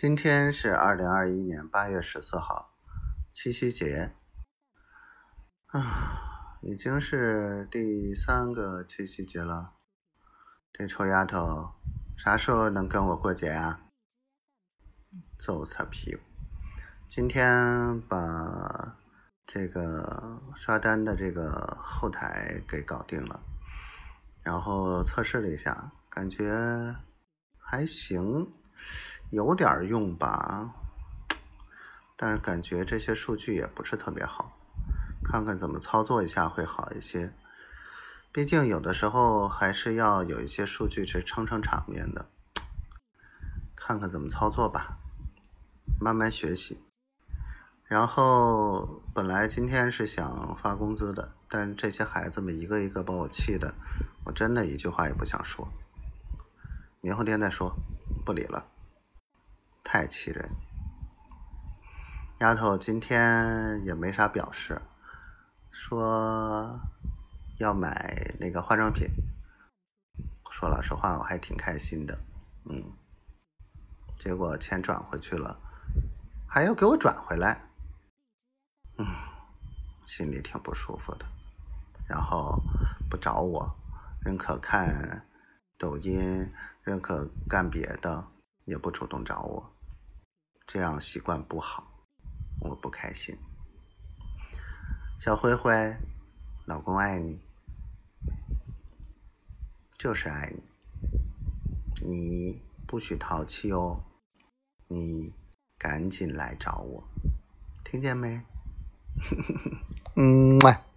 今天是二零二一年八月十四号，七夕节啊，已经是第三个七夕节了。这臭丫头啥时候能跟我过节啊？揍他屁股！今天把这个刷单的这个后台给搞定了，然后测试了一下，感觉还行。有点用吧，但是感觉这些数据也不是特别好，看看怎么操作一下会好一些。毕竟有的时候还是要有一些数据去撑撑场面的，看看怎么操作吧，慢慢学习。然后本来今天是想发工资的，但是这些孩子们一个一个把我气的，我真的一句话也不想说。明后天再说，不理了。太气人！丫头今天也没啥表示，说要买那个化妆品。说老实话，我还挺开心的，嗯。结果钱转回去了，还要给我转回来，嗯，心里挺不舒服的。然后不找我，认可看抖音，认可干别的，也不主动找我。这样习惯不好，我不开心。小灰灰，老公爱你，就是爱你，你不许淘气哦，你赶紧来找我，听见没？嗯，么。